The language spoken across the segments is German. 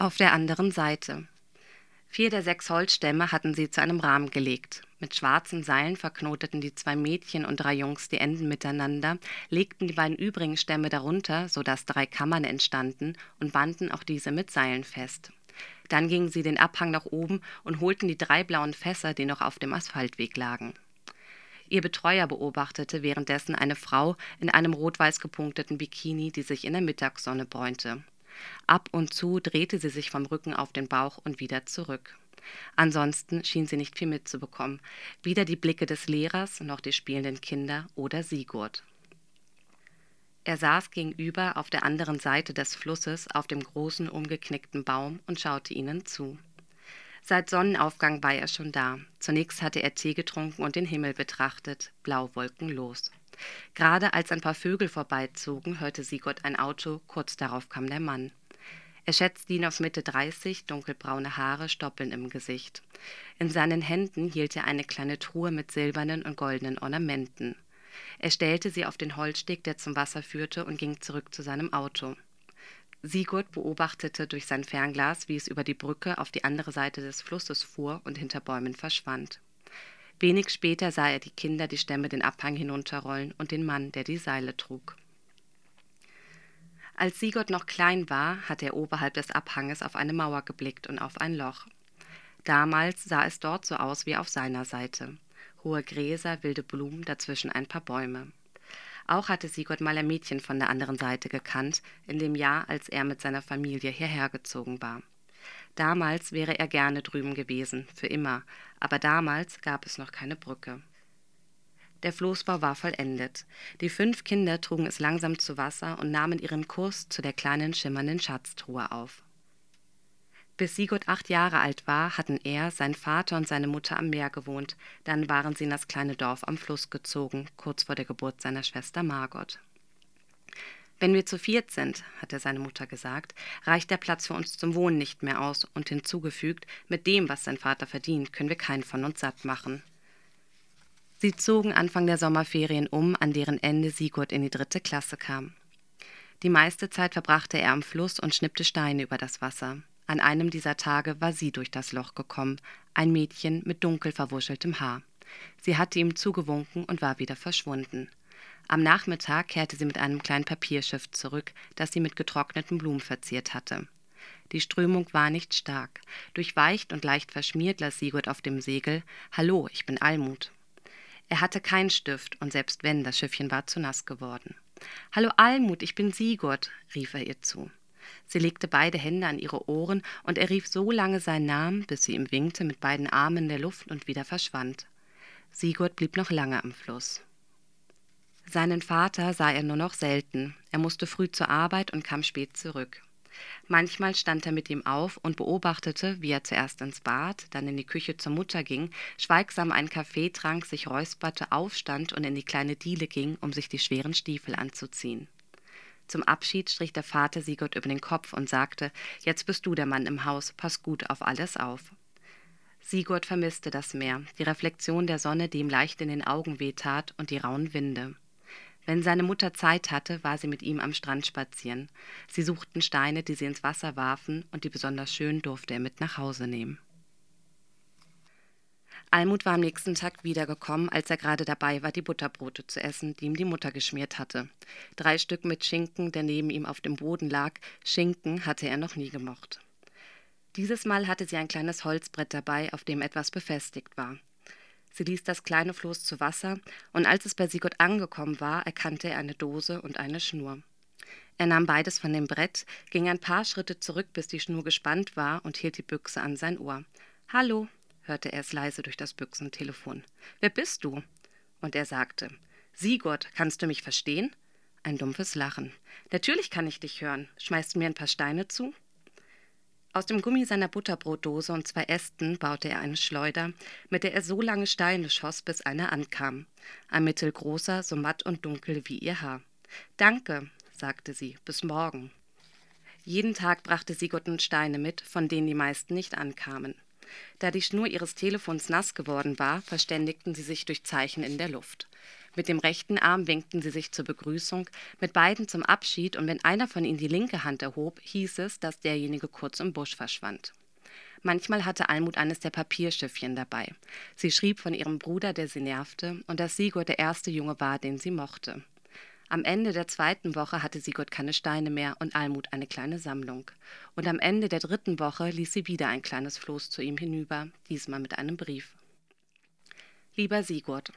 Auf der anderen Seite. Vier der sechs Holzstämme hatten sie zu einem Rahmen gelegt. Mit schwarzen Seilen verknoteten die zwei Mädchen und drei Jungs die Enden miteinander, legten die beiden übrigen Stämme darunter, so dass drei Kammern entstanden, und banden auch diese mit Seilen fest. Dann gingen sie den Abhang nach oben und holten die drei blauen Fässer, die noch auf dem Asphaltweg lagen. Ihr Betreuer beobachtete währenddessen eine Frau in einem rot-weiß gepunkteten Bikini, die sich in der Mittagssonne bräunte. Ab und zu drehte sie sich vom Rücken auf den Bauch und wieder zurück. Ansonsten schien sie nicht viel mitzubekommen, weder die Blicke des Lehrers noch die spielenden Kinder oder Sigurd. Er saß gegenüber auf der anderen Seite des Flusses auf dem großen umgeknickten Baum und schaute ihnen zu. Seit Sonnenaufgang war er schon da. Zunächst hatte er Tee getrunken und den Himmel betrachtet, blauwolkenlos. Gerade als ein paar Vögel vorbeizogen, hörte Sigurd ein Auto, kurz darauf kam der Mann. Er schätzte ihn auf Mitte 30, dunkelbraune Haare, Stoppeln im Gesicht. In seinen Händen hielt er eine kleine Truhe mit silbernen und goldenen Ornamenten. Er stellte sie auf den Holzsteg, der zum Wasser führte, und ging zurück zu seinem Auto. Sigurd beobachtete durch sein Fernglas, wie es über die Brücke auf die andere Seite des Flusses fuhr und hinter Bäumen verschwand. Wenig später sah er die Kinder die Stämme den Abhang hinunterrollen und den Mann, der die Seile trug. Als Sigurd noch klein war, hatte er oberhalb des Abhanges auf eine Mauer geblickt und auf ein Loch. Damals sah es dort so aus wie auf seiner Seite. Hohe Gräser, wilde Blumen, dazwischen ein paar Bäume. Auch hatte Sigurd mal ein Mädchen von der anderen Seite gekannt, in dem Jahr, als er mit seiner Familie hierher gezogen war. Damals wäre er gerne drüben gewesen, für immer, aber damals gab es noch keine Brücke. Der Floßbau war vollendet. Die fünf Kinder trugen es langsam zu Wasser und nahmen ihren Kurs zu der kleinen schimmernden Schatztruhe auf. Bis Sigurd acht Jahre alt war, hatten er, sein Vater und seine Mutter am Meer gewohnt. Dann waren sie in das kleine Dorf am Fluss gezogen, kurz vor der Geburt seiner Schwester Margot. Wenn wir zu viert sind, hatte seine Mutter gesagt, reicht der Platz für uns zum Wohnen nicht mehr aus und hinzugefügt, mit dem, was sein Vater verdient, können wir keinen von uns satt machen. Sie zogen Anfang der Sommerferien um, an deren Ende Sigurd in die dritte Klasse kam. Die meiste Zeit verbrachte er am Fluss und schnippte Steine über das Wasser. An einem dieser Tage war sie durch das Loch gekommen, ein Mädchen mit dunkel verwuscheltem Haar. Sie hatte ihm zugewunken und war wieder verschwunden. Am Nachmittag kehrte sie mit einem kleinen Papierschiff zurück, das sie mit getrockneten Blumen verziert hatte. Die Strömung war nicht stark. Durchweicht und leicht verschmiert las Sigurd auf dem Segel Hallo, ich bin Almut. Er hatte keinen Stift, und selbst wenn, das Schiffchen war zu nass geworden. Hallo Almut, ich bin Sigurd, rief er ihr zu. Sie legte beide Hände an ihre Ohren, und er rief so lange seinen Namen, bis sie ihm winkte mit beiden Armen in der Luft und wieder verschwand. Sigurd blieb noch lange am Fluss. Seinen Vater sah er nur noch selten. Er musste früh zur Arbeit und kam spät zurück. Manchmal stand er mit ihm auf und beobachtete, wie er zuerst ins Bad, dann in die Küche zur Mutter ging, schweigsam einen Kaffee trank, sich räusperte, aufstand und in die kleine Diele ging, um sich die schweren Stiefel anzuziehen. Zum Abschied strich der Vater Sigurd über den Kopf und sagte: Jetzt bist du der Mann im Haus, pass gut auf alles auf. Sigurd vermisste das Meer, die Reflexion der Sonne, die ihm leicht in den Augen wehtat, und die rauen Winde. Wenn seine Mutter Zeit hatte, war sie mit ihm am Strand spazieren. Sie suchten Steine, die sie ins Wasser warfen, und die besonders schön durfte er mit nach Hause nehmen. Almut war am nächsten Tag wiedergekommen, als er gerade dabei war, die Butterbrote zu essen, die ihm die Mutter geschmiert hatte. Drei Stück mit Schinken, der neben ihm auf dem Boden lag. Schinken hatte er noch nie gemocht. Dieses Mal hatte sie ein kleines Holzbrett dabei, auf dem etwas befestigt war. Sie ließ das kleine Floß zu Wasser, und als es bei Sigurd angekommen war, erkannte er eine Dose und eine Schnur. Er nahm beides von dem Brett, ging ein paar Schritte zurück, bis die Schnur gespannt war, und hielt die Büchse an sein Ohr. Hallo, hörte er es leise durch das Büchsentelefon. Wer bist du? Und er sagte, Sigurd, kannst du mich verstehen? Ein dumpfes Lachen. Natürlich kann ich dich hören. Schmeißt du mir ein paar Steine zu? Aus dem Gummi seiner Butterbrotdose und zwei Ästen baute er eine Schleuder, mit der er so lange Steine schoss, bis einer ankam. Ein mittelgroßer, so matt und dunkel wie ihr Haar. Danke, sagte sie, bis morgen. Jeden Tag brachte Sigurd Steine mit, von denen die meisten nicht ankamen. Da die Schnur ihres Telefons nass geworden war, verständigten sie sich durch Zeichen in der Luft. Mit dem rechten Arm winkten sie sich zur Begrüßung, mit beiden zum Abschied, und wenn einer von ihnen die linke Hand erhob, hieß es, dass derjenige kurz im Busch verschwand. Manchmal hatte Almut eines der Papierschiffchen dabei. Sie schrieb von ihrem Bruder, der sie nervte, und dass Sigurd der erste Junge war, den sie mochte. Am Ende der zweiten Woche hatte Sigurd keine Steine mehr und Almut eine kleine Sammlung. Und am Ende der dritten Woche ließ sie wieder ein kleines Floß zu ihm hinüber, diesmal mit einem Brief. Lieber Sigurd,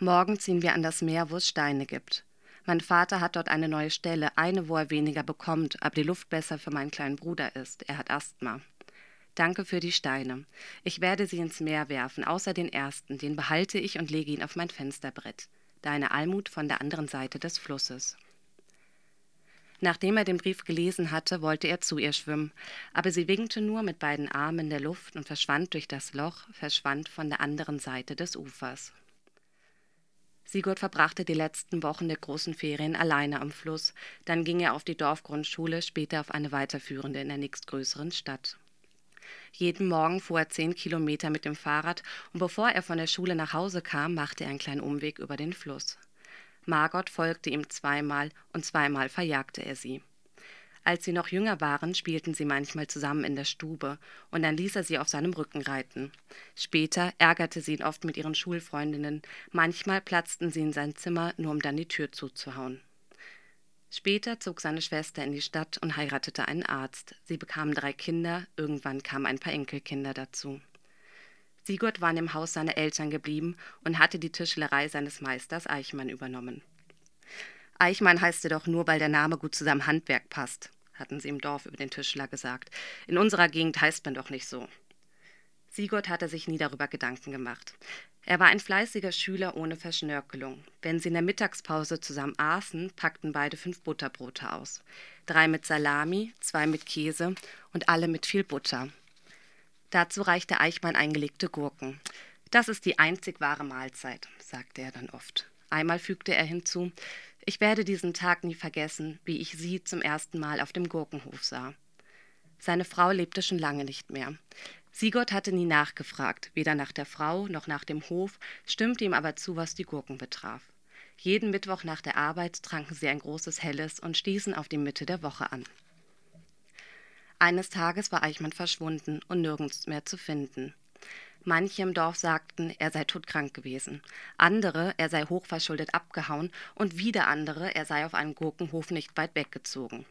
morgen ziehen wir an das Meer, wo es Steine gibt. Mein Vater hat dort eine neue Stelle, eine, wo er weniger bekommt, aber die Luft besser für meinen kleinen Bruder ist. Er hat Asthma. Danke für die Steine. Ich werde sie ins Meer werfen, außer den ersten, den behalte ich und lege ihn auf mein Fensterbrett deine Almut von der anderen Seite des Flusses. Nachdem er den Brief gelesen hatte, wollte er zu ihr schwimmen, aber sie winkte nur mit beiden Armen in der Luft und verschwand durch das Loch, verschwand von der anderen Seite des Ufers. Sigurd verbrachte die letzten Wochen der großen Ferien alleine am Fluss, dann ging er auf die Dorfgrundschule, später auf eine weiterführende in der nächstgrößeren Stadt. Jeden Morgen fuhr er zehn Kilometer mit dem Fahrrad und bevor er von der Schule nach Hause kam, machte er einen kleinen Umweg über den Fluss. Margot folgte ihm zweimal und zweimal verjagte er sie. Als sie noch jünger waren, spielten sie manchmal zusammen in der Stube, und dann ließ er sie auf seinem Rücken reiten. Später ärgerte sie ihn oft mit ihren Schulfreundinnen, manchmal platzten sie in sein Zimmer, nur um dann die Tür zuzuhauen. Später zog seine Schwester in die Stadt und heiratete einen Arzt. Sie bekamen drei Kinder, irgendwann kamen ein paar Enkelkinder dazu. Sigurd war in dem Haus seiner Eltern geblieben und hatte die Tischlerei seines Meisters Eichmann übernommen. Eichmann heißt er doch nur, weil der Name gut zu seinem Handwerk passt, hatten sie im Dorf über den Tischler gesagt. In unserer Gegend heißt man doch nicht so. Sigurd hatte sich nie darüber Gedanken gemacht. Er war ein fleißiger Schüler ohne Verschnörkelung. Wenn sie in der Mittagspause zusammen aßen, packten beide fünf Butterbrote aus. Drei mit Salami, zwei mit Käse und alle mit viel Butter. Dazu reichte Eichmann eingelegte Gurken. Das ist die einzig wahre Mahlzeit, sagte er dann oft. Einmal fügte er hinzu, ich werde diesen Tag nie vergessen, wie ich sie zum ersten Mal auf dem Gurkenhof sah. Seine Frau lebte schon lange nicht mehr. Sigurd hatte nie nachgefragt, weder nach der Frau noch nach dem Hof, stimmte ihm aber zu, was die Gurken betraf. Jeden Mittwoch nach der Arbeit tranken sie ein großes Helles und stießen auf die Mitte der Woche an. Eines Tages war Eichmann verschwunden und nirgends mehr zu finden. Manche im Dorf sagten, er sei todkrank gewesen, andere, er sei hochverschuldet abgehauen und wieder andere, er sei auf einem Gurkenhof nicht weit weggezogen.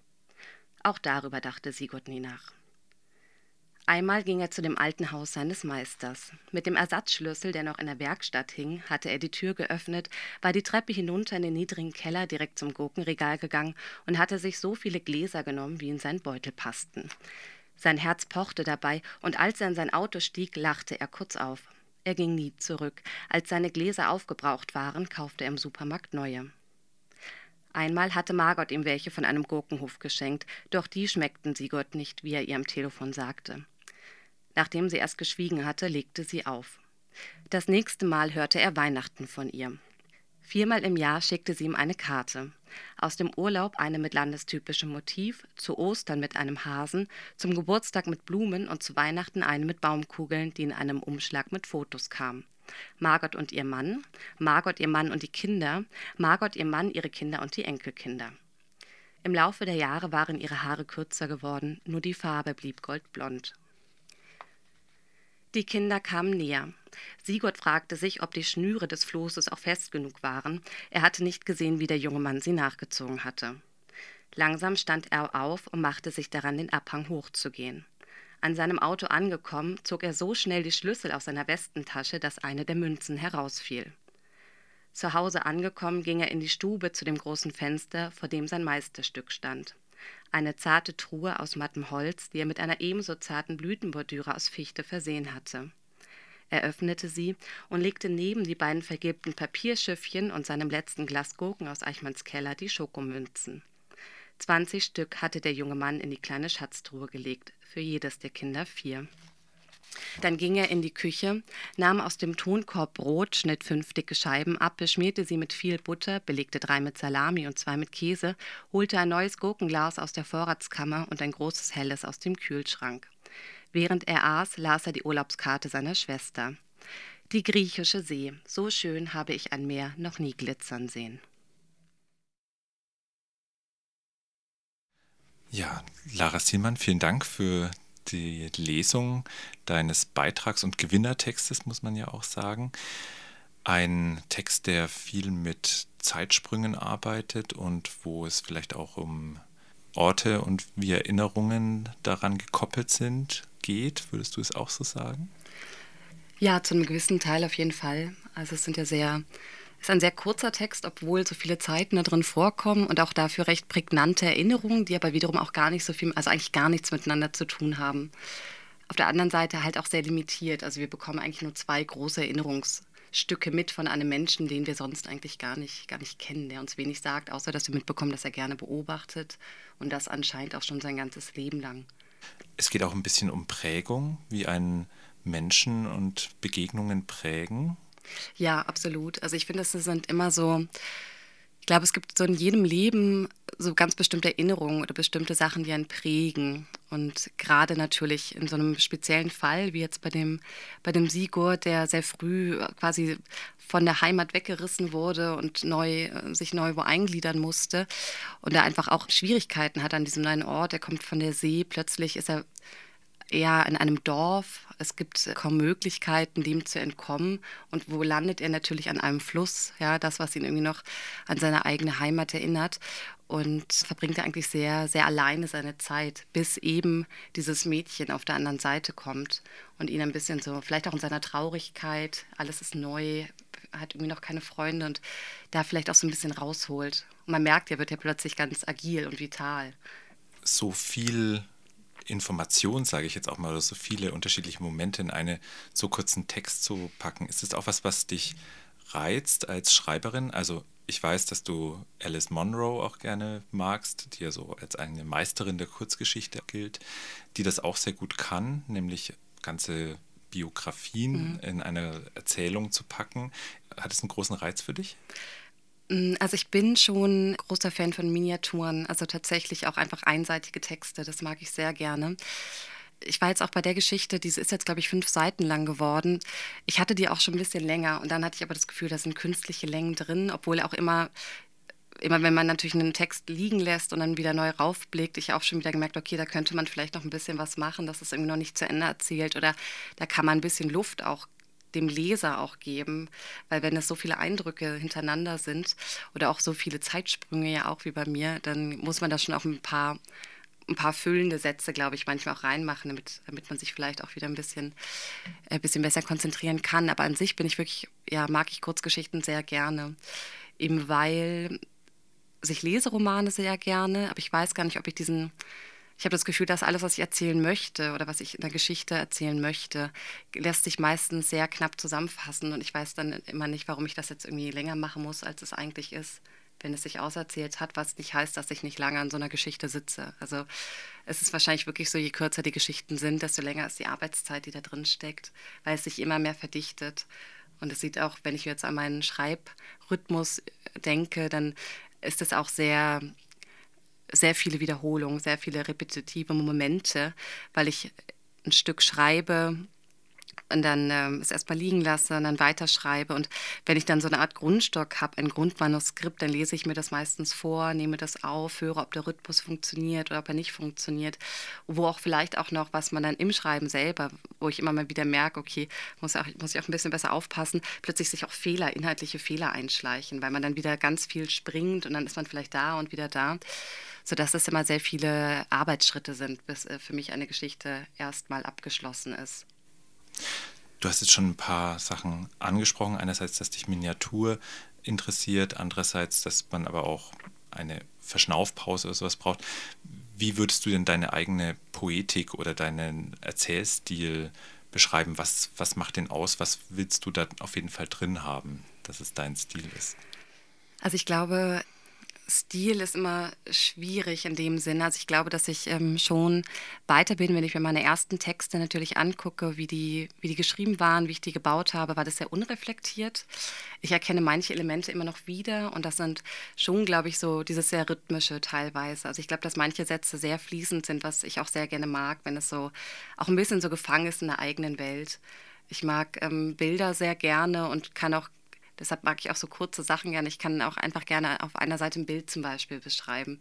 Auch darüber dachte Sigurd nie nach. Einmal ging er zu dem alten Haus seines Meisters. Mit dem Ersatzschlüssel, der noch in der Werkstatt hing, hatte er die Tür geöffnet, war die Treppe hinunter in den niedrigen Keller direkt zum Gurkenregal gegangen und hatte sich so viele Gläser genommen, wie in seinen Beutel passten. Sein Herz pochte dabei, und als er in sein Auto stieg, lachte er kurz auf. Er ging nie zurück. Als seine Gläser aufgebraucht waren, kaufte er im Supermarkt neue. Einmal hatte Margot ihm welche von einem Gurkenhof geschenkt, doch die schmeckten Sigurd nicht, wie er ihr am Telefon sagte. Nachdem sie erst geschwiegen hatte, legte sie auf. Das nächste Mal hörte er Weihnachten von ihr. Viermal im Jahr schickte sie ihm eine Karte. Aus dem Urlaub eine mit landestypischem Motiv, zu Ostern mit einem Hasen, zum Geburtstag mit Blumen und zu Weihnachten eine mit Baumkugeln, die in einem Umschlag mit Fotos kam. Margot und ihr Mann, Margot ihr Mann und die Kinder, Margot ihr Mann, ihre Kinder und die Enkelkinder. Im Laufe der Jahre waren ihre Haare kürzer geworden, nur die Farbe blieb goldblond. Die Kinder kamen näher. Sigurd fragte sich, ob die Schnüre des Floßes auch fest genug waren. Er hatte nicht gesehen, wie der junge Mann sie nachgezogen hatte. Langsam stand er auf und machte sich daran, den Abhang hochzugehen. An seinem Auto angekommen, zog er so schnell die Schlüssel aus seiner Westentasche, dass eine der Münzen herausfiel. Zu Hause angekommen, ging er in die Stube zu dem großen Fenster, vor dem sein Meisterstück stand eine zarte Truhe aus mattem Holz, die er mit einer ebenso zarten Blütenbordüre aus Fichte versehen hatte. Er öffnete sie und legte neben die beiden vergilbten Papierschiffchen und seinem letzten Glas Gurken aus Eichmanns Keller die Schokomünzen. Zwanzig Stück hatte der junge Mann in die kleine Schatztruhe gelegt, für jedes der Kinder vier. Dann ging er in die Küche, nahm aus dem Tonkorb Brot, schnitt fünf dicke Scheiben ab, beschmierte sie mit viel Butter, belegte drei mit Salami und zwei mit Käse, holte ein neues Gurkenglas aus der Vorratskammer und ein großes helles aus dem Kühlschrank. Während er aß, las er die Urlaubskarte seiner Schwester. Die griechische See, so schön habe ich ein Meer noch nie glitzern sehen. Ja, Lara Sielmann, vielen Dank für die Lesung deines Beitrags und Gewinnertextes, muss man ja auch sagen. Ein Text, der viel mit Zeitsprüngen arbeitet und wo es vielleicht auch um Orte und wie Erinnerungen daran gekoppelt sind, geht. Würdest du es auch so sagen? Ja, zu einem gewissen Teil auf jeden Fall. Also es sind ja sehr, ist ein sehr kurzer Text, obwohl so viele Zeiten da drin vorkommen und auch dafür recht prägnante Erinnerungen, die aber wiederum auch gar nicht so viel, also eigentlich gar nichts miteinander zu tun haben. Auf der anderen Seite halt auch sehr limitiert. Also wir bekommen eigentlich nur zwei große Erinnerungsstücke mit von einem Menschen, den wir sonst eigentlich gar nicht, gar nicht kennen, der uns wenig sagt, außer dass wir mitbekommen, dass er gerne beobachtet und das anscheinend auch schon sein ganzes Leben lang. Es geht auch ein bisschen um Prägung, wie ein Menschen und Begegnungen prägen? Ja, absolut. Also ich finde, es sind immer so, ich glaube, es gibt so in jedem Leben so ganz bestimmte Erinnerungen oder bestimmte Sachen, die einen prägen. Und gerade natürlich in so einem speziellen Fall, wie jetzt bei dem, bei dem Sigurd, der sehr früh quasi von der Heimat weggerissen wurde und neu, sich neu wo eingliedern musste und er einfach auch Schwierigkeiten hat an diesem neuen Ort. Er kommt von der See, plötzlich ist er eher in einem Dorf. Es gibt kaum Möglichkeiten, dem zu entkommen. Und wo landet er natürlich an einem Fluss? Ja, das, was ihn irgendwie noch an seine eigene Heimat erinnert. Und verbringt er eigentlich sehr, sehr alleine seine Zeit, bis eben dieses Mädchen auf der anderen Seite kommt und ihn ein bisschen so, vielleicht auch in seiner Traurigkeit, alles ist neu, hat irgendwie noch keine Freunde und da vielleicht auch so ein bisschen rausholt. Und man merkt, er wird ja plötzlich ganz agil und vital. So viel Information, sage ich jetzt auch mal, oder so viele unterschiedliche Momente in einen so kurzen Text zu packen. Ist das auch was, was dich reizt als Schreiberin? Also ich weiß, dass du Alice Monroe auch gerne magst, die ja so als eine Meisterin der Kurzgeschichte gilt, die das auch sehr gut kann, nämlich ganze Biografien mhm. in eine Erzählung zu packen. Hat es einen großen Reiz für dich? Mm, also ich bin schon großer Fan von Miniaturen, also tatsächlich auch einfach einseitige Texte, das mag ich sehr gerne. Ich war jetzt auch bei der Geschichte, diese ist jetzt, glaube ich, fünf Seiten lang geworden. Ich hatte die auch schon ein bisschen länger und dann hatte ich aber das Gefühl, da sind künstliche Längen drin, obwohl auch immer immer wenn man natürlich einen Text liegen lässt und dann wieder neu raufblickt, ich auch schon wieder gemerkt, okay, da könnte man vielleicht noch ein bisschen was machen, dass es irgendwie noch nicht zu Ende erzählt oder da kann man ein bisschen Luft auch dem Leser auch geben, weil wenn es so viele Eindrücke hintereinander sind oder auch so viele Zeitsprünge ja auch wie bei mir, dann muss man da schon auch ein paar ein paar füllende Sätze, glaube ich, manchmal auch reinmachen, damit, damit man sich vielleicht auch wieder ein bisschen, ein äh, bisschen besser konzentrieren kann. Aber an sich bin ich wirklich, ja, mag ich Kurzgeschichten sehr gerne. Eben weil ich lese Romane sehr gerne, aber ich weiß gar nicht, ob ich diesen, ich habe das Gefühl, dass alles, was ich erzählen möchte oder was ich in der Geschichte erzählen möchte, lässt sich meistens sehr knapp zusammenfassen und ich weiß dann immer nicht, warum ich das jetzt irgendwie länger machen muss, als es eigentlich ist, wenn es sich auserzählt hat, was nicht heißt, dass ich nicht lange an so einer Geschichte sitze. Also es ist wahrscheinlich wirklich so, je kürzer die Geschichten sind, desto länger ist die Arbeitszeit, die da drin steckt, weil es sich immer mehr verdichtet. Und es sieht auch, wenn ich jetzt an meinen Schreibrhythmus denke, dann ist es auch sehr sehr viele Wiederholungen, sehr viele repetitive Momente, weil ich ein Stück schreibe und dann ähm, es erstmal liegen lasse und dann weiterschreibe. Und wenn ich dann so eine Art Grundstock habe, ein Grundmanuskript, dann lese ich mir das meistens vor, nehme das auf, höre, ob der Rhythmus funktioniert oder ob er nicht funktioniert. Wo auch vielleicht auch noch, was man dann im Schreiben selber, wo ich immer mal wieder merke, okay, muss, auch, muss ich auch ein bisschen besser aufpassen, plötzlich sich auch Fehler, inhaltliche Fehler einschleichen, weil man dann wieder ganz viel springt und dann ist man vielleicht da und wieder da sodass es immer sehr viele Arbeitsschritte sind, bis äh, für mich eine Geschichte erstmal abgeschlossen ist. Du hast jetzt schon ein paar Sachen angesprochen. Einerseits, dass dich Miniatur interessiert, andererseits, dass man aber auch eine Verschnaufpause oder sowas braucht. Wie würdest du denn deine eigene Poetik oder deinen Erzählstil beschreiben? Was, was macht den aus? Was willst du da auf jeden Fall drin haben, dass es dein Stil ist? Also ich glaube, Stil ist immer schwierig in dem Sinne. Also ich glaube, dass ich ähm, schon weiter bin, wenn ich mir meine ersten Texte natürlich angucke, wie die, wie die geschrieben waren, wie ich die gebaut habe, war das sehr unreflektiert. Ich erkenne manche Elemente immer noch wieder und das sind schon, glaube ich, so dieses sehr rhythmische teilweise. Also ich glaube, dass manche Sätze sehr fließend sind, was ich auch sehr gerne mag, wenn es so auch ein bisschen so gefangen ist in der eigenen Welt Ich mag ähm, Bilder sehr gerne und kann auch, deshalb mag ich auch so kurze Sachen gerne. Ich kann auch einfach gerne auf einer Seite ein Bild zum Beispiel beschreiben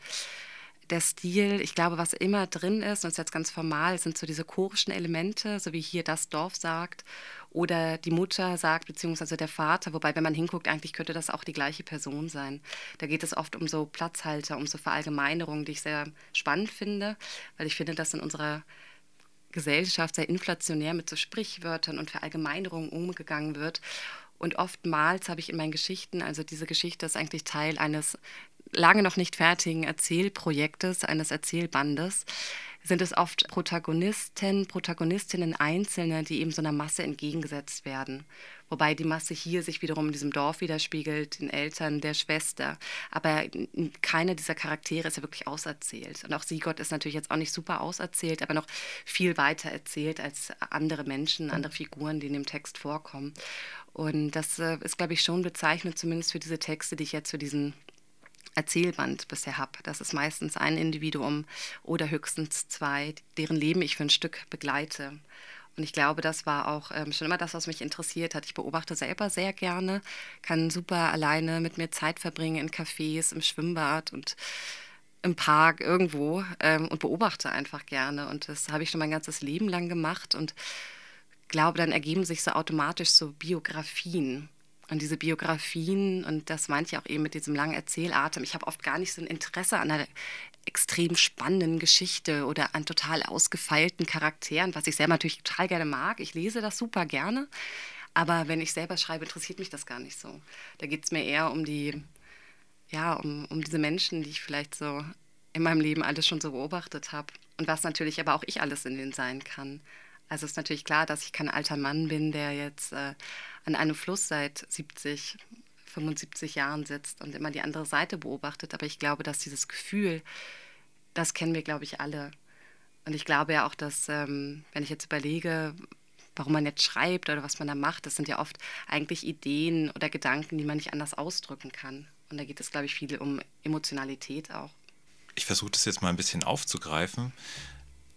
der Stil, ich glaube, was immer drin ist, und das ist jetzt ganz formal, sind so diese chorischen Elemente, so wie hier das Dorf sagt oder die Mutter sagt, beziehungsweise der Vater, wobei, wenn man hinguckt, eigentlich könnte das auch die gleiche Person sein. Da geht es oft um so Platzhalter, um so Verallgemeinerungen, die ich sehr spannend finde, weil ich finde, dass in unserer Gesellschaft sehr inflationär mit so Sprichwörtern und Verallgemeinerungen umgegangen wird. Und oftmals habe ich in meinen Geschichten, also diese Geschichte ist eigentlich Teil eines lange noch nicht fertigen Erzählprojektes, eines Erzählbandes, sind es oft Protagonisten, Protagonistinnen Einzelne, die eben so einer Masse entgegengesetzt werden. Wobei die Masse hier sich wiederum in diesem Dorf widerspiegelt, den Eltern der Schwester. Aber keiner dieser Charaktere ist ja wirklich auserzählt. Und auch Sigurd ist natürlich jetzt auch nicht super auserzählt, aber noch viel weiter erzählt als andere Menschen, andere Figuren, die in dem Text vorkommen. Und das äh, ist, glaube ich, schon bezeichnend, zumindest für diese Texte, die ich jetzt für diesen Erzählband bisher habe. Das ist meistens ein Individuum oder höchstens zwei, deren Leben ich für ein Stück begleite. Und ich glaube, das war auch ähm, schon immer das, was mich interessiert hat. Ich beobachte selber sehr gerne, kann super alleine mit mir Zeit verbringen in Cafés, im Schwimmbad und im Park irgendwo ähm, und beobachte einfach gerne. Und das habe ich schon mein ganzes Leben lang gemacht und glaube, dann ergeben sich so automatisch so Biografien. Und diese Biografien, und das meinte ich auch eben mit diesem langen Erzählatem, ich habe oft gar nicht so ein Interesse an einer extrem spannenden Geschichte oder an total ausgefeilten Charakteren, was ich selber natürlich total gerne mag. Ich lese das super gerne, aber wenn ich selber schreibe, interessiert mich das gar nicht so. Da geht es mir eher um die, ja, um, um diese Menschen, die ich vielleicht so in meinem Leben alles schon so beobachtet habe. Und was natürlich aber auch ich alles in denen sein kann. Also ist natürlich klar, dass ich kein alter Mann bin, der jetzt äh, an einem Fluss seit 70, 75 Jahren sitzt und immer die andere Seite beobachtet. Aber ich glaube, dass dieses Gefühl, das kennen wir, glaube ich, alle. Und ich glaube ja auch, dass, ähm, wenn ich jetzt überlege, warum man jetzt schreibt oder was man da macht, das sind ja oft eigentlich Ideen oder Gedanken, die man nicht anders ausdrücken kann. Und da geht es, glaube ich, viel um Emotionalität auch. Ich versuche das jetzt mal ein bisschen aufzugreifen.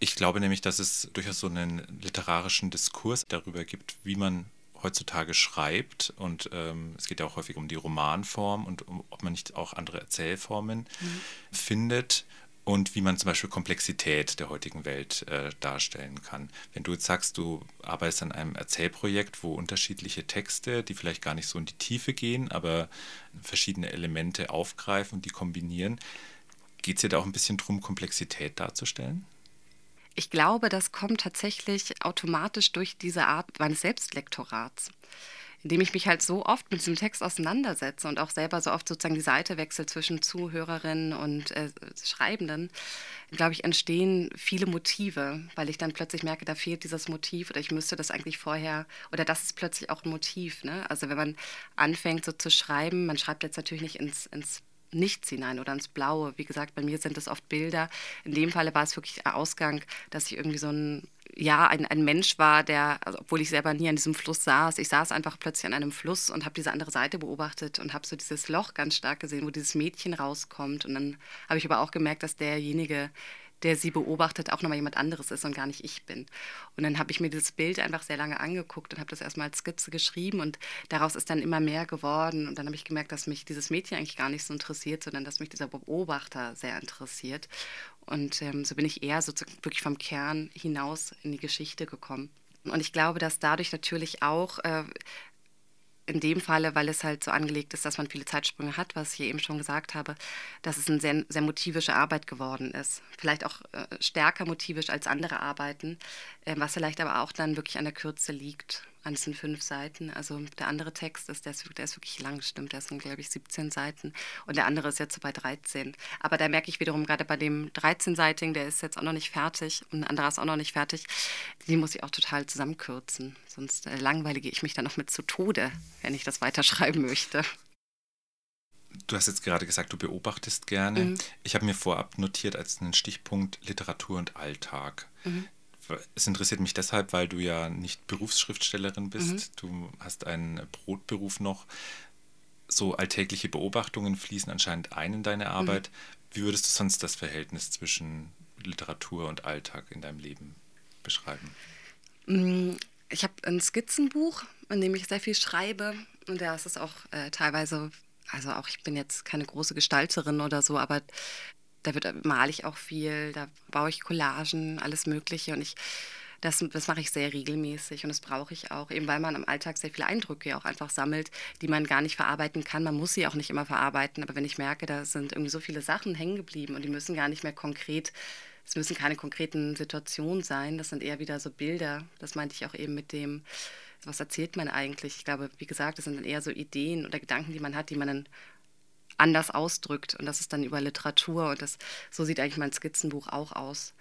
Ich glaube nämlich, dass es durchaus so einen literarischen Diskurs darüber gibt, wie man heutzutage schreibt. Und ähm, es geht ja auch häufig um die Romanform und um, ob man nicht auch andere Erzählformen mhm. findet und wie man zum Beispiel Komplexität der heutigen Welt äh, darstellen kann. Wenn du jetzt sagst, du arbeitest an einem Erzählprojekt, wo unterschiedliche Texte, die vielleicht gar nicht so in die Tiefe gehen, aber verschiedene Elemente aufgreifen und die kombinieren, geht es dir da auch ein bisschen darum, Komplexität darzustellen? Ich glaube, das kommt tatsächlich automatisch durch diese Art meines Selbstlektorats, indem ich mich halt so oft mit diesem Text auseinandersetze und auch selber so oft sozusagen die Seite wechsle zwischen Zuhörerinnen und äh, Schreibenden, glaube ich, entstehen viele Motive, weil ich dann plötzlich merke, da fehlt dieses Motiv oder ich müsste das eigentlich vorher, oder das ist plötzlich auch ein Motiv. Ne? Also wenn man anfängt so zu schreiben, man schreibt jetzt natürlich nicht ins, ins Nichts hinein oder ins Blaue. Wie gesagt, bei mir sind es oft Bilder. In dem Falle war es wirklich ein Ausgang, dass ich irgendwie so ein, ja, ein, ein Mensch war, der, also obwohl ich selber nie an diesem Fluss saß, ich saß einfach plötzlich an einem Fluss und habe diese andere Seite beobachtet und habe so dieses Loch ganz stark gesehen, wo dieses Mädchen rauskommt. Und dann habe ich aber auch gemerkt, dass derjenige, der sie beobachtet, auch nochmal jemand anderes ist und gar nicht ich bin. Und dann habe ich mir dieses Bild einfach sehr lange angeguckt und habe das erstmal als Skizze geschrieben und daraus ist dann immer mehr geworden. Und dann habe ich gemerkt, dass mich dieses Mädchen eigentlich gar nicht so interessiert, sondern dass mich dieser Beobachter sehr interessiert. Und ähm, so bin ich eher so wirklich vom Kern hinaus in die Geschichte gekommen. Und ich glaube, dass dadurch natürlich auch äh, in dem Falle, weil es halt so angelegt ist, dass man viele Zeitsprünge hat, was ich hier eben schon gesagt habe, dass es eine sehr, sehr motivische Arbeit geworden ist. Vielleicht auch äh, stärker motivisch als andere Arbeiten, äh, was vielleicht aber auch dann wirklich an der Kürze liegt an diesen fünf Seiten. Also der andere Text ist, der ist, der ist wirklich lang, stimmt, der ist, glaube ich, 17 Seiten und der andere ist jetzt so bei 13. Aber da merke ich wiederum gerade bei dem 13-seitigen, der ist jetzt auch noch nicht fertig und ein anderer ist auch noch nicht fertig, die muss ich auch total zusammenkürzen. Sonst äh, langweilige ich mich dann noch mit zu Tode, wenn ich das weiterschreiben möchte. Du hast jetzt gerade gesagt, du beobachtest gerne. Mhm. Ich habe mir vorab notiert als einen Stichpunkt Literatur und Alltag. Mhm es interessiert mich deshalb, weil du ja nicht Berufsschriftstellerin bist. Mhm. Du hast einen Brotberuf noch. So alltägliche Beobachtungen fließen anscheinend ein in deine mhm. Arbeit. Mhm. Wie würdest du sonst das Verhältnis zwischen Literatur und Alltag in deinem Leben beschreiben? Mm, Ich habe ein Skizzenbuch, in dem ich sehr viel schreibe. Und da ist es auch äh, teilweise, also auch ich bin jetzt keine große Gestalterin oder so, aber da wird, male ich auch viel, da baue ich Collagen, alles Mögliche. Und ich das, das mache ich sehr regelmäßig und das brauche ich auch, eben weil man im Alltag sehr viele Eindrücke auch einfach sammelt, die man gar nicht verarbeiten kann. Man muss sie auch nicht immer verarbeiten, aber wenn ich merke, da sind irgendwie so viele Sachen hängen geblieben und die müssen gar nicht mehr konkret, es müssen keine konkreten Situationen sein, das sind eher wieder so Bilder. Das meinte ich auch eben mit dem, was erzählt man eigentlich? Ich glaube, wie gesagt, das sind dann eher so Ideen oder Gedanken, die man hat, die man dann anders ausdrückt. Und das ist dann über Literatur. Und das, so sieht eigentlich mein Skizzenbuch auch aus.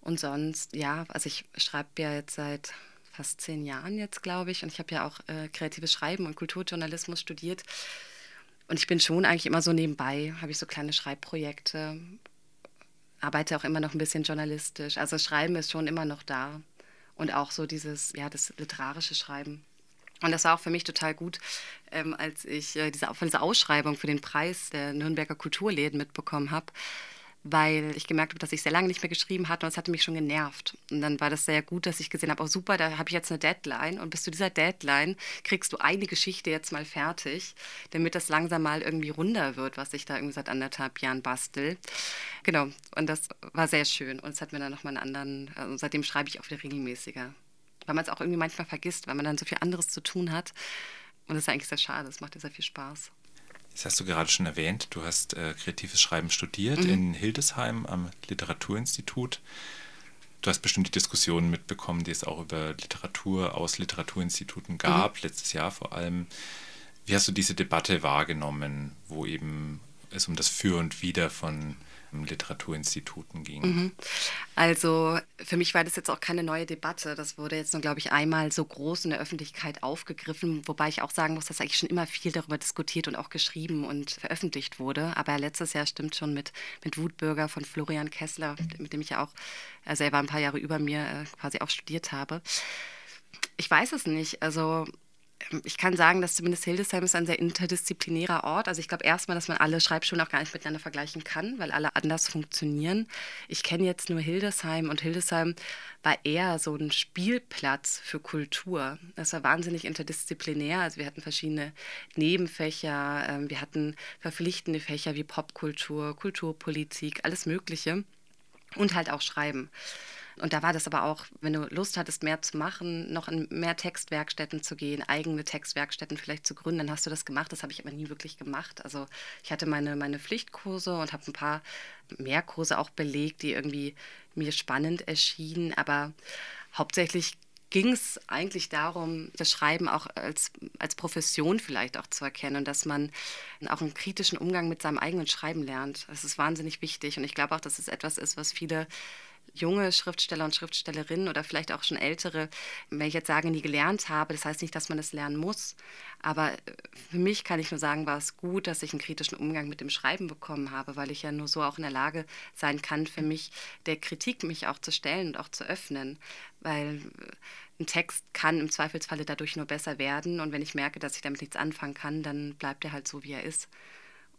Und sonst, ja, also ich schreibe ja jetzt seit fast zehn Jahren jetzt, glaube ich. Und ich habe ja auch äh, kreatives Schreiben und Kulturjournalismus studiert. Und ich bin schon eigentlich immer so nebenbei, habe ich so kleine Schreibprojekte, arbeite auch immer noch ein bisschen journalistisch. Also Schreiben ist schon immer noch da. Und auch so dieses, ja, das literarische Schreiben. Und das war auch für mich total gut, ähm, als ich äh, diese, von dieser Ausschreibung für den Preis der Nürnberger Kulturläden mitbekommen habe weil ich gemerkt habe, dass ich sehr lange nicht mehr geschrieben hatte und es hatte mich schon genervt. Und dann war das sehr gut, dass ich gesehen habe, oh super, da habe ich jetzt eine Deadline und bis zu dieser Deadline kriegst du eine Geschichte jetzt mal fertig, damit das langsam mal irgendwie runder wird, was ich da irgendwie seit anderthalb Jahren bastel. Genau, und das war sehr schön und es hat mir dann nochmal einen anderen, also seitdem schreibe ich auch wieder regelmäßiger, weil man es auch irgendwie manchmal vergisst, weil man dann so viel anderes zu tun hat und das ist eigentlich sehr schade, es macht ja sehr viel Spaß. Das hast du gerade schon erwähnt. Du hast äh, kreatives Schreiben studiert mhm. in Hildesheim am Literaturinstitut. Du hast bestimmt die Diskussionen mitbekommen, die es auch über Literatur aus Literaturinstituten gab, mhm. letztes Jahr vor allem. Wie hast du diese Debatte wahrgenommen, wo eben es um das Für und Wider von Literaturinstituten ging. Mhm. Also für mich war das jetzt auch keine neue Debatte. Das wurde jetzt nur, glaube ich, einmal so groß in der Öffentlichkeit aufgegriffen, wobei ich auch sagen muss, dass eigentlich schon immer viel darüber diskutiert und auch geschrieben und veröffentlicht wurde. Aber letztes Jahr stimmt schon mit, mit Wutbürger von Florian Kessler, mit dem ich ja auch, also er war ein paar Jahre über mir, äh, quasi auch studiert habe. Ich weiß es nicht. Also ich kann sagen, dass zumindest Hildesheim ist ein sehr interdisziplinärer Ort. Also ich glaube erstmal, dass man alle Schreibschulen auch gar nicht miteinander vergleichen kann, weil alle anders funktionieren. Ich kenne jetzt nur Hildesheim und Hildesheim war eher so ein Spielplatz für Kultur. Es war wahnsinnig interdisziplinär. Also wir hatten verschiedene Nebenfächer, ähm, wir hatten verpflichtende Fächer wie Popkultur, Kulturpolitik, alles Mögliche und halt auch Schreiben. Und da war das aber auch, wenn du Lust hattest, mehr zu machen, noch in mehr Textwerkstätten zu gehen, eigene Textwerkstätten vielleicht zu gründen, dann hast du das gemacht. Das habe ich aber nie wirklich gemacht. Also ich hatte meine, meine Pflichtkurse und habe ein paar mehr Kurse auch belegt, die irgendwie mir spannend erschienen. Aber hauptsächlich ging es eigentlich darum, das Schreiben auch als, als Profession vielleicht auch zu erkennen und dass man auch einen kritischen Umgang mit seinem eigenen Schreiben lernt. Das ist wahnsinnig wichtig und ich glaube auch, dass es etwas ist, was viele junge Schriftsteller und Schriftstellerinnen oder vielleicht auch schon ältere, wenn ich jetzt sage, nie gelernt habe, das heißt nicht, dass man es lernen muss. Aber äh, für mich kann ich nur sagen, war es gut, dass ich einen kritischen Umgang mit dem Schreiben bekommen habe, weil ich ja nur so auch in der Lage sein kann, für mich der Kritik mich auch zu stellen und auch zu öffnen. Weil äh, ein Text kann im Zweifelsfalle dadurch nur besser werden. Und wenn ich merke, dass ich damit nichts anfangen kann, dann bleibt er halt so, wie er ist.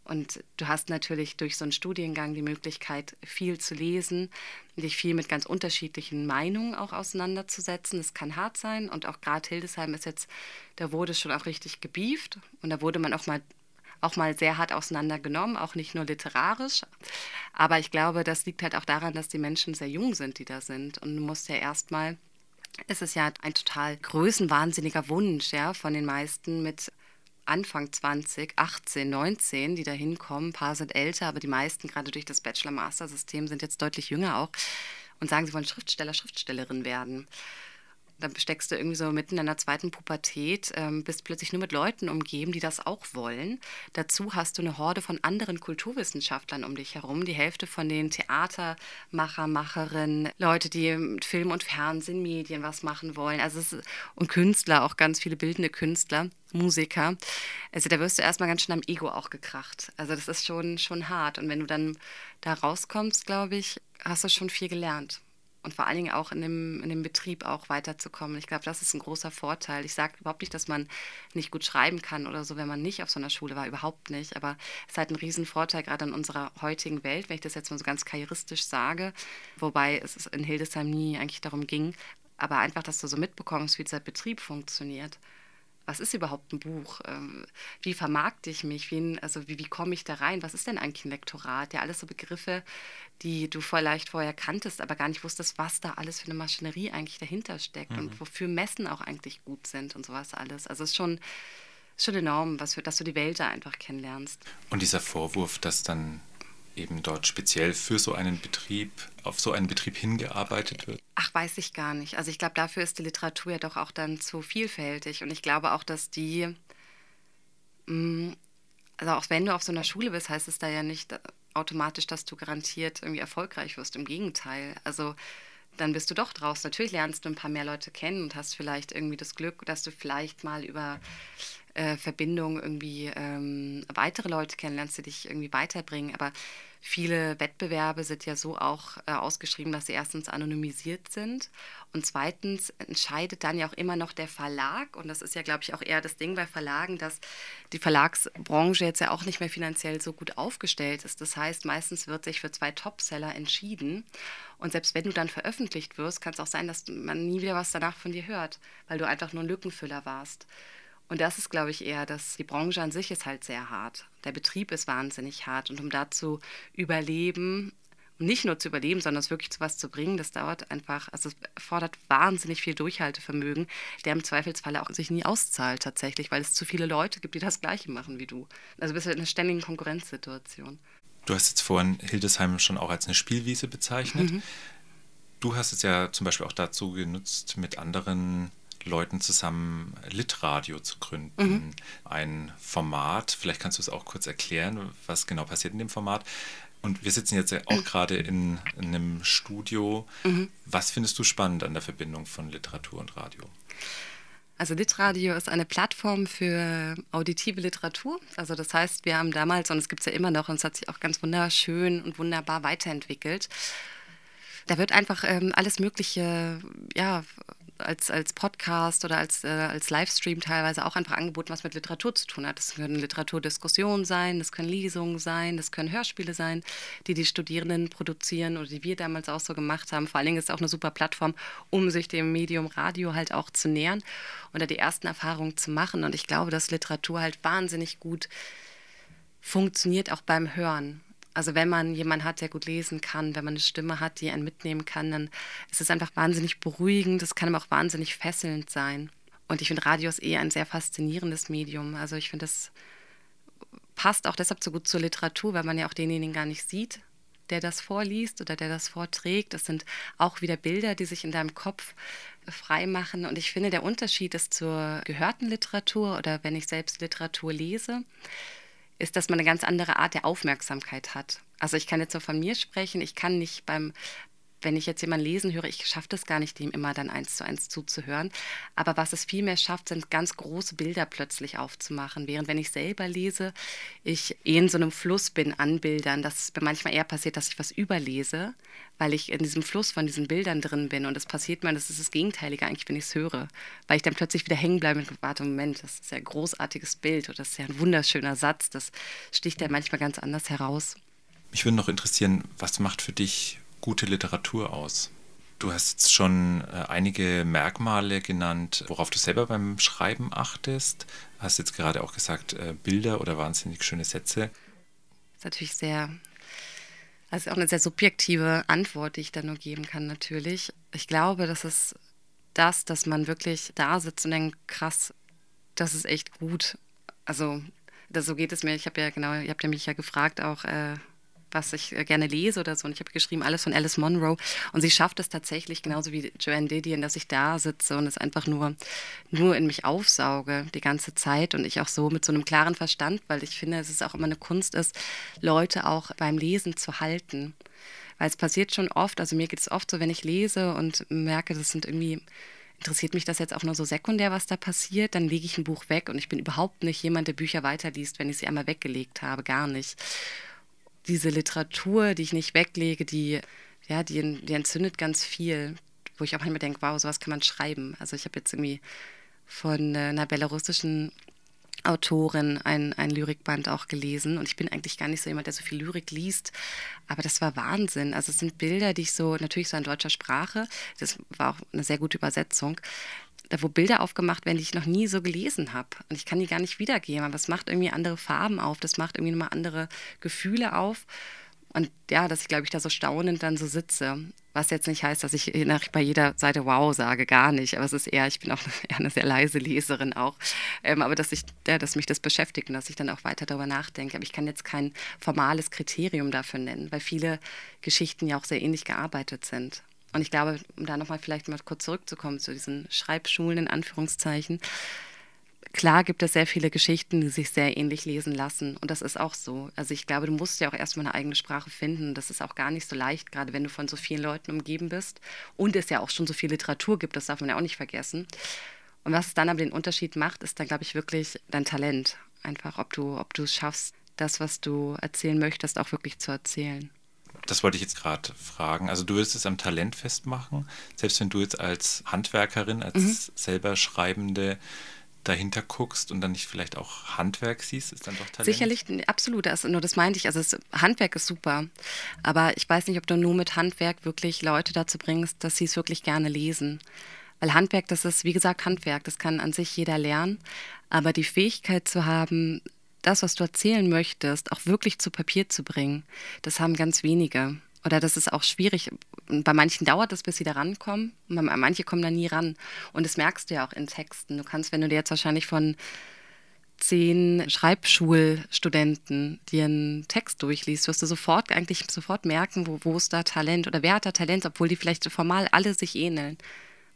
Und du hast natürlich durch so einen Studiengang die Möglichkeit, viel zu lesen, dich viel mit ganz unterschiedlichen Meinungen auch auseinanderzusetzen. Das kann hart sein. Und auch gerade Hildesheim ist jetzt, da wurde schon auch richtig gebieft. Und da wurde man auch mal auch mal sehr hart auseinandergenommen, auch nicht nur literarisch. Aber ich glaube, das liegt halt auch daran, dass die Menschen sehr jung sind, die da sind. Und du musst ja erstmal, es ist ja ein total größenwahnsinniger Wunsch, ja, von den meisten mit Anfang 20, 18, 19, die da hinkommen. Ein paar sind älter, aber die meisten, gerade durch das Bachelor-Master-System, sind jetzt deutlich jünger auch und sagen, sie wollen Schriftsteller, Schriftstellerin werden dann steckst du irgendwie so mitten in der zweiten Pubertät, ähm, bist plötzlich nur mit Leuten umgeben, die das auch wollen. Dazu hast du eine Horde von anderen Kulturwissenschaftlern um dich herum. Die Hälfte von den Theatermacher, Macherinnen, Leute, die mit Film und Fernsehen, Medien was machen wollen. Also es, und Künstler, auch ganz viele bildende Künstler, Musiker. Also da wirst du erstmal ganz schön am Ego auch gekracht. Also das ist schon, schon hart. Und wenn du dann da rauskommst, glaube ich, hast du schon viel gelernt und vor allen Dingen auch in dem, in dem Betrieb auch weiterzukommen. Ich glaube, das ist ein großer Vorteil. Ich sage überhaupt nicht, dass man nicht gut schreiben kann oder so, wenn man nicht auf so einer Schule war, überhaupt nicht. Aber es ist halt ein Riesenvorteil, gerade in unserer heutigen Welt, wenn ich das jetzt mal so ganz karrieristisch sage, wobei es in Hildesheim nie eigentlich darum ging, aber einfach, dass du so mitbekommst, wie dieser Betrieb funktioniert. Was ist überhaupt ein Buch? Ähm, wie vermarkte ich mich? Wie, also wie, wie komme ich da rein? Was ist denn eigentlich ein Lektorat? Ja, alles so Begriffe, die du vielleicht vorher kanntest, aber gar nicht wusstest, was da alles für eine Maschinerie eigentlich dahinter steckt mhm. und wofür Messen auch eigentlich gut sind und sowas alles. Also es ist schon, schon enorm, was für, dass du die Welt da einfach kennenlernst. Und dieser Vorwurf, dass dann eben dort speziell für so einen Betrieb, auf so einen Betrieb hingearbeitet wird? Ach, weiß ich gar nicht. Also ich glaube, dafür ist die Literatur ja doch auch dann zu vielfältig. Und ich glaube auch, dass die, mm, also auch wenn du auf so einer Schule bist, heißt es da ja nicht automatisch, dass du garantiert irgendwie erfolgreich wirst. Im Gegenteil. Also dann bist du doch draußen. Natürlich lernst du ein paar mehr Leute kennen und hast vielleicht irgendwie das Glück, dass du vielleicht mal über äh, Verbindung irgendwie ähm, weitere Leute kennenlernst, die dich irgendwie weiterbringen. Aber viele Wettbewerbe sind ja so auch äh, ausgeschrieben, dass sie erstens anonymisiert sind und zweitens entscheidet dann ja auch immer noch der Verlag. Und das ist ja, glaube ich, auch eher das Ding bei Verlagen, dass die Verlagsbranche jetzt ja auch nicht mehr finanziell so gut aufgestellt ist. Das heißt, meistens wird sich für zwei Topseller entschieden. Und selbst wenn du dann veröffentlicht wirst, kann es auch sein, dass man nie wieder was danach von dir hört, weil du einfach nur ein Lückenfüller warst. Und das ist, glaube ich, eher, dass die Branche an sich ist halt sehr hart. Der Betrieb ist wahnsinnig hart. Und um da zu überleben, nicht nur zu überleben, sondern es wirklich zu was zu bringen, das dauert einfach, also es fordert wahnsinnig viel Durchhaltevermögen, der im Zweifelsfalle auch sich nie auszahlt tatsächlich, weil es zu viele Leute gibt, die das Gleiche machen wie du. Also bist du in einer ständigen Konkurrenzsituation. Du hast jetzt vorhin Hildesheim schon auch als eine Spielwiese bezeichnet. Mhm. Du hast es ja zum Beispiel auch dazu genutzt, mit anderen Leuten zusammen Litradio zu gründen. Mhm. Ein Format, vielleicht kannst du es auch kurz erklären, was genau passiert in dem Format. Und wir sitzen jetzt auch gerade in, in, einem Studio. Mhm. Was findest du spannend an der Verbindung von Literatur und Radio? Also Litradio ist eine Plattform für auditive Literatur. Also das heißt, wir haben damals, und es gibt es ja immer noch, und es hat sich auch ganz wunderschön und wunderbar weiterentwickelt. Da wird einfach ähm, alles Mögliche, ja, als, als Podcast oder als, äh, als Livestream teilweise auch einfach angeboten, was mit Literatur zu tun hat. Das können Literaturdiskussionen sein, das können Lesungen sein, das können Hörspiele sein, die die Studierenden produzieren oder die wir damals auch so gemacht haben. Vor allen Dingen ist es auch eine super Plattform, um sich dem Medium Radio halt auch zu nähern und da die ersten Erfahrungen zu machen. Und ich glaube, dass Literatur halt wahnsinnig gut funktioniert, auch beim Hören. Also wenn man jemanden hat, der gut lesen kann, wenn man eine Stimme hat, die einen mitnehmen kann, dann ist es einfach wahnsinnig beruhigend. Das kann aber auch wahnsinnig fesselnd sein. Und ich finde Radio ist eher ein sehr faszinierendes Medium. Also ich finde, das passt auch deshalb so gut zur Literatur, weil man ja auch denjenigen gar nicht sieht, der das vorliest oder der das vorträgt. Das sind auch wieder Bilder, die sich in deinem Kopf frei machen. Und ich finde, der Unterschied ist zur gehörten Literatur oder wenn ich selbst Literatur lese, ist, dass man eine ganz andere Art der Aufmerksamkeit hat. Also ich kann jetzt nur von mir sprechen, ich kann nicht beim, wenn ich jetzt jemanden lesen höre, ich schaffe das gar nicht, dem immer dann eins zu eins zuzuhören. Aber was es vielmehr schafft, sind ganz große Bilder plötzlich aufzumachen. Während wenn ich selber lese, ich eh in so einem Fluss bin an Bildern, dass es mir manchmal eher passiert, dass ich was überlese, weil ich in diesem Fluss von diesen Bildern drin bin. Und das passiert mir, das ist das Gegenteilige eigentlich, wenn ich es höre. Weil ich dann plötzlich wieder hängen bleibe und warte, Moment, das ist ja ein großartiges Bild oder das ist ja ein wunderschöner Satz. Das sticht ja manchmal ganz anders heraus. Mich würde noch interessieren, was macht für dich gute Literatur aus? Du hast jetzt schon äh, einige Merkmale genannt, worauf du selber beim Schreiben achtest. Hast jetzt gerade auch gesagt, äh, Bilder oder wahnsinnig schöne Sätze. Das ist natürlich sehr, also auch eine sehr subjektive Antwort, die ich da nur geben kann, natürlich. Ich glaube, das ist das, dass man wirklich da sitzt und denkt, krass, das ist echt gut. Also, das, so geht es mir. Ich habe ja genau, ihr habt ja mich ja gefragt, auch äh, was ich äh, gerne lese oder so. Und ich habe geschrieben, alles von Alice Monroe. Und sie schafft es tatsächlich, genauso wie Joanne Didion, dass ich da sitze und es einfach nur, nur in mich aufsauge die ganze Zeit. Und ich auch so mit so einem klaren Verstand, weil ich finde, dass es auch immer eine Kunst ist, Leute auch beim Lesen zu halten. Weil es passiert schon oft, also mir geht es oft so, wenn ich lese und merke, das sind irgendwie interessiert mich das jetzt auch nur so sekundär, was da passiert, dann lege ich ein Buch weg und ich bin überhaupt nicht jemand, der Bücher weiterliest, wenn ich sie einmal weggelegt habe, gar nicht diese Literatur, die ich nicht weglege, die, ja, die, die entzündet ganz viel, wo ich auch manchmal denke, wow, sowas kann man schreiben. Also ich habe jetzt irgendwie von äh, einer belarussischen Autorin ein, ein Lyrikband auch gelesen und ich bin eigentlich gar nicht so jemand, der so viel Lyrik liest, aber das war Wahnsinn. Also es sind Bilder, die ich so, natürlich so in deutscher Sprache, das war auch eine sehr gute Übersetzung, da wo Bilder aufgemacht werden, die ich noch nie so gelesen habe. Und ich kann die gar nicht wiedergeben, aber es macht irgendwie andere Farben auf, das macht irgendwie nochmal andere Gefühle auf. Und ja, dass ich, glaube ich, da so staunend dann so sitze. Was jetzt nicht heißt, dass ich bei jeder Seite wow sage, gar nicht. Aber es ist eher, ich bin auch eher eine sehr leise Leserin auch. Ähm, aber dass, ich, ja, dass mich das beschäftigt und dass ich dann auch weiter darüber nachdenke. Aber ich kann jetzt kein formales Kriterium dafür nennen, weil viele Geschichten ja auch sehr ähnlich gearbeitet sind. Und ich glaube, um da nochmal vielleicht mal kurz zurückzukommen zu diesen Schreibschulen in Anführungszeichen, Klar gibt es sehr viele Geschichten, die sich sehr ähnlich lesen lassen. Und das ist auch so. Also ich glaube, du musst ja auch erstmal eine eigene Sprache finden. Das ist auch gar nicht so leicht, gerade wenn du von so vielen Leuten umgeben bist. Und es ja auch schon so viel Literatur gibt, das darf man ja auch nicht vergessen. Und was es dann aber den Unterschied macht, ist dann, glaube ich, wirklich dein Talent. Einfach, ob du, ob du es schaffst, das, was du erzählen möchtest, auch wirklich zu erzählen. Das wollte ich jetzt gerade fragen. Also du würdest es am Talent festmachen, selbst wenn du jetzt als Handwerkerin, als mhm. selber Schreibende dahinter guckst und dann nicht vielleicht auch Handwerk siehst, ist dann doch Talent? Sicherlich, absolut. Das, nur das meinte ich. Also das Handwerk ist super. Aber ich weiß nicht, ob du nur mit Handwerk wirklich Leute dazu bringst, dass sie es wirklich gerne lesen. Weil Handwerk, das ist, wie gesagt, Handwerk. Das kann an sich jeder lernen. Aber die Fähigkeit zu haben, das, was du erzählen möchtest, auch wirklich zu Papier zu bringen, das haben ganz wenige. Oder das ist auch schwierig. Bei manchen dauert es, bis sie da rankommen. Manche kommen da nie ran. Und das merkst du ja auch in Texten. Du kannst, wenn du dir jetzt wahrscheinlich von zehn Schreibschulstudenten dir einen Text durchliest, wirst du sofort eigentlich sofort merken, wo, wo ist da Talent oder wer hat da Talent, obwohl die vielleicht formal alle sich ähneln.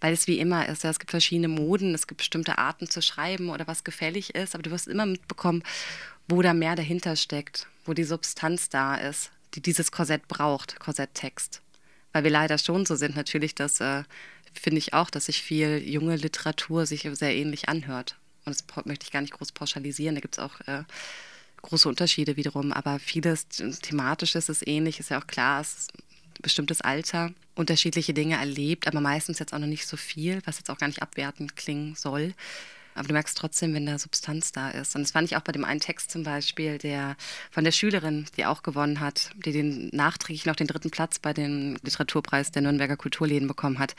Weil es wie immer ist. Ja, es gibt verschiedene Moden, es gibt bestimmte Arten zu schreiben oder was gefällig ist, aber du wirst immer mitbekommen, wo da mehr dahinter steckt, wo die Substanz da ist die dieses Korsett braucht, Korsetttext. Weil wir leider schon so sind, natürlich, dass äh, finde ich auch, dass sich viel junge Literatur sich sehr ähnlich anhört. Und das möchte ich gar nicht groß pauschalisieren. Da gibt es auch äh, große Unterschiede wiederum, aber vieles thematisch ist ähnlich, ist ja auch klar, es ist ein bestimmtes Alter, unterschiedliche Dinge erlebt, aber meistens jetzt auch noch nicht so viel, was jetzt auch gar nicht abwertend klingen soll. Aber du merkst trotzdem, wenn da Substanz da ist. Und das fand ich auch bei dem einen Text zum Beispiel, der von der Schülerin, die auch gewonnen hat, die den nachträglich noch den dritten Platz bei dem Literaturpreis der Nürnberger Kulturläden bekommen hat.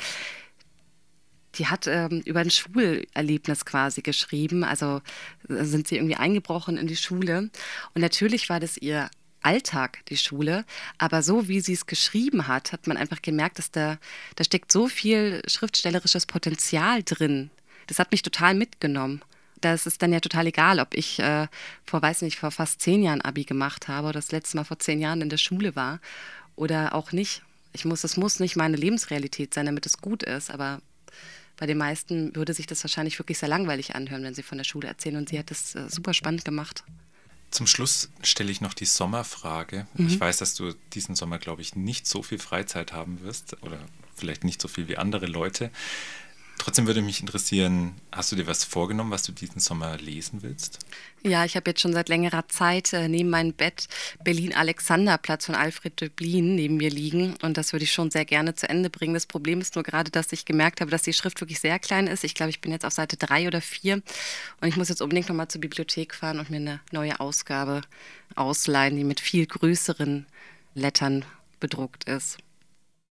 Die hat ähm, über ein Schulerlebnis quasi geschrieben. Also äh, sind sie irgendwie eingebrochen in die Schule. Und natürlich war das ihr Alltag, die Schule. Aber so wie sie es geschrieben hat, hat man einfach gemerkt, dass da, da steckt so viel schriftstellerisches Potenzial drin das hat mich total mitgenommen. Das ist dann ja total egal, ob ich äh, vor, weiß nicht, vor fast zehn Jahren Abi gemacht habe oder das letzte Mal vor zehn Jahren in der Schule war oder auch nicht. Ich muss, es muss nicht meine Lebensrealität sein, damit es gut ist, aber bei den meisten würde sich das wahrscheinlich wirklich sehr langweilig anhören, wenn sie von der Schule erzählen und sie hat das äh, super spannend gemacht. Zum Schluss stelle ich noch die Sommerfrage. Mhm. Ich weiß, dass du diesen Sommer, glaube ich, nicht so viel Freizeit haben wirst oder vielleicht nicht so viel wie andere Leute. Trotzdem würde mich interessieren, hast du dir was vorgenommen, was du diesen Sommer lesen willst? Ja, ich habe jetzt schon seit längerer Zeit äh, neben meinem Bett Berlin-Alexanderplatz von Alfred Döblin neben mir liegen und das würde ich schon sehr gerne zu Ende bringen. Das Problem ist nur gerade, dass ich gemerkt habe, dass die Schrift wirklich sehr klein ist. Ich glaube, ich bin jetzt auf Seite drei oder vier und ich muss jetzt unbedingt nochmal zur Bibliothek fahren und mir eine neue Ausgabe ausleihen, die mit viel größeren Lettern bedruckt ist.